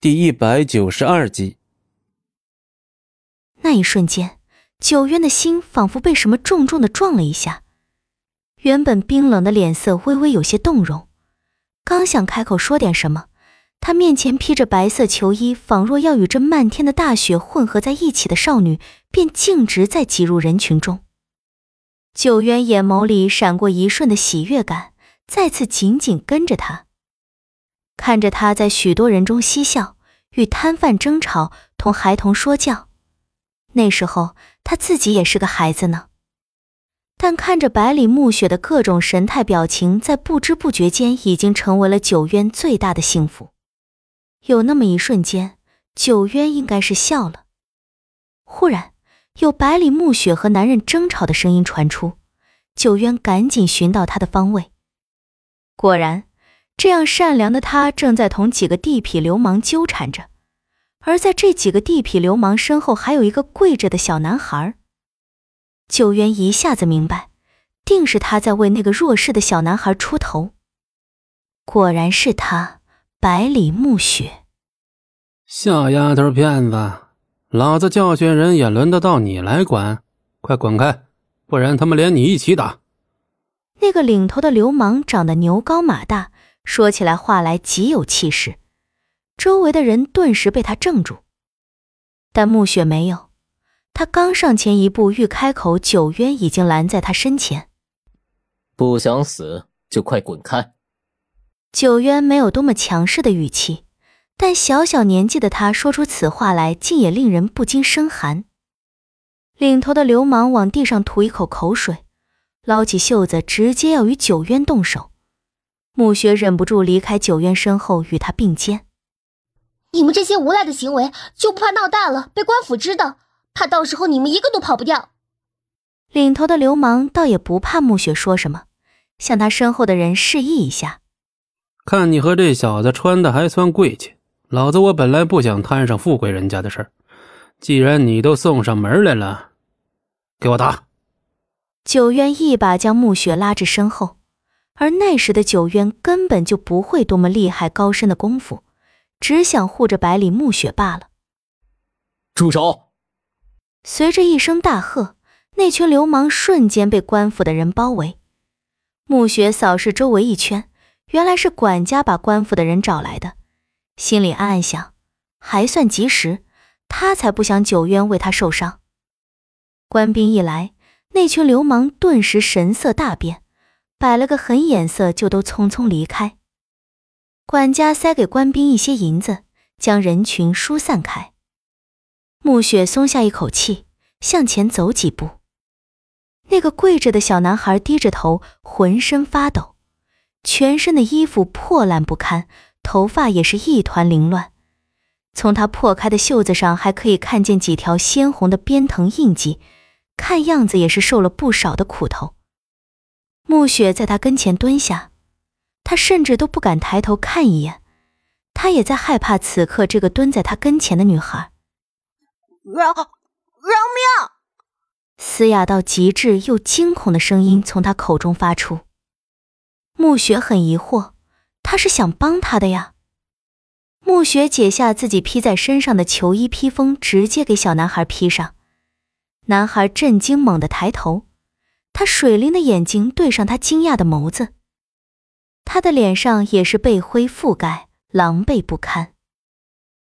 第一百九十二集。那一瞬间，九渊的心仿佛被什么重重的撞了一下，原本冰冷的脸色微微有些动容。刚想开口说点什么，他面前披着白色球衣，仿若要与这漫天的大雪混合在一起的少女，便径直在挤入人群中。九渊眼眸里闪过一瞬的喜悦感，再次紧紧跟着他。看着他在许多人中嬉笑，与摊贩争吵，同孩童说教，那时候他自己也是个孩子呢。但看着百里暮雪的各种神态表情，在不知不觉间已经成为了九渊最大的幸福。有那么一瞬间，九渊应该是笑了。忽然，有百里暮雪和男人争吵的声音传出，九渊赶紧寻到他的方位，果然。这样善良的他正在同几个地痞流氓纠缠着，而在这几个地痞流氓身后，还有一个跪着的小男孩。九渊一下子明白，定是他在为那个弱势的小男孩出头。果然是他，百里暮雪。小丫头片子，老子教训人也轮得到你来管？快滚开，不然他们连你一起打！那个领头的流氓长得牛高马大。说起来话来极有气势，周围的人顿时被他怔住，但暮雪没有。他刚上前一步，欲开口，九渊已经拦在他身前。不想死就快滚开！九渊没有多么强势的语气，但小小年纪的他说出此话来，竟也令人不禁生寒。领头的流氓往地上吐一口口水，捞起袖子，直接要与九渊动手。暮雪忍不住离开九渊身后，与他并肩。你们这些无赖的行为，就不怕闹大了被官府知道？怕到时候你们一个都跑不掉？领头的流氓倒也不怕暮雪说什么，向他身后的人示意一下。看你和这小子穿的还算贵气，老子我本来不想摊上富贵人家的事儿，既然你都送上门来了，给我打！九渊一把将暮雪拉至身后。而那时的九渊根本就不会多么厉害高深的功夫，只想护着百里暮雪罢了。住手！随着一声大喝，那群流氓瞬间被官府的人包围。暮雪扫视周围一圈，原来是管家把官府的人找来的，心里暗暗想：还算及时，他才不想九渊为他受伤。官兵一来，那群流氓顿时神色大变。摆了个狠眼色，就都匆匆离开。管家塞给官兵一些银子，将人群疏散开。暮雪松下一口气，向前走几步。那个跪着的小男孩低着头，浑身发抖，全身的衣服破烂不堪，头发也是一团凌乱。从他破开的袖子上，还可以看见几条鲜红的鞭藤印记，看样子也是受了不少的苦头。暮雪在他跟前蹲下，他甚至都不敢抬头看一眼，他也在害怕此刻这个蹲在他跟前的女孩。饶饶命！嘶哑到极致又惊恐的声音从他口中发出。暮雪很疑惑，他是想帮他的呀。暮雪解下自己披在身上的球衣披风，直接给小男孩披上。男孩震惊，猛地抬头。他水灵的眼睛对上他惊讶的眸子，他的脸上也是被灰覆盖，狼狈不堪。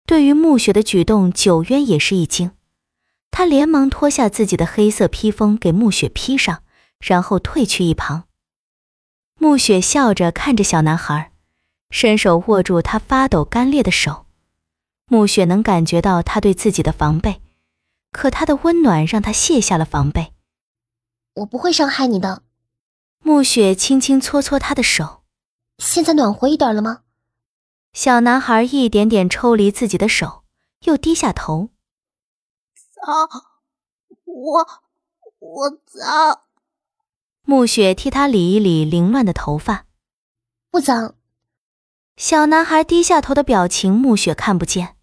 对于暮雪的举动，九渊也是一惊，他连忙脱下自己的黑色披风给暮雪披上，然后退去一旁。暮雪笑着看着小男孩，伸手握住他发抖干裂的手。暮雪能感觉到他对自己的防备，可他的温暖让他卸下了防备。我不会伤害你的，暮雪轻轻搓搓他的手。现在暖和一点了吗？小男孩一点点抽离自己的手，又低下头。脏，我我脏。暮雪替他理一理凌乱的头发。不脏。小男孩低下头的表情，暮雪看不见，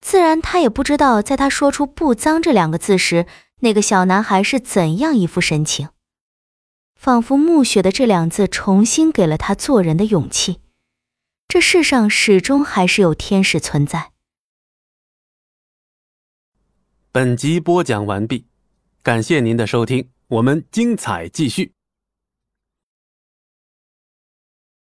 自然他也不知道，在他说出“不脏”这两个字时。那个小男孩是怎样一副神情？仿佛暮雪的这两字重新给了他做人的勇气。这世上始终还是有天使存在。本集播讲完毕，感谢您的收听，我们精彩继续。